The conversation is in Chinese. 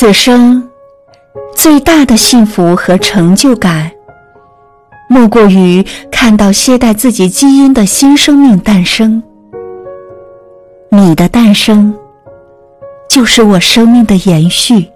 此生最大的幸福和成就感莫过于看到携带自己基因的新生命诞生。你的诞生就是我生命的延续。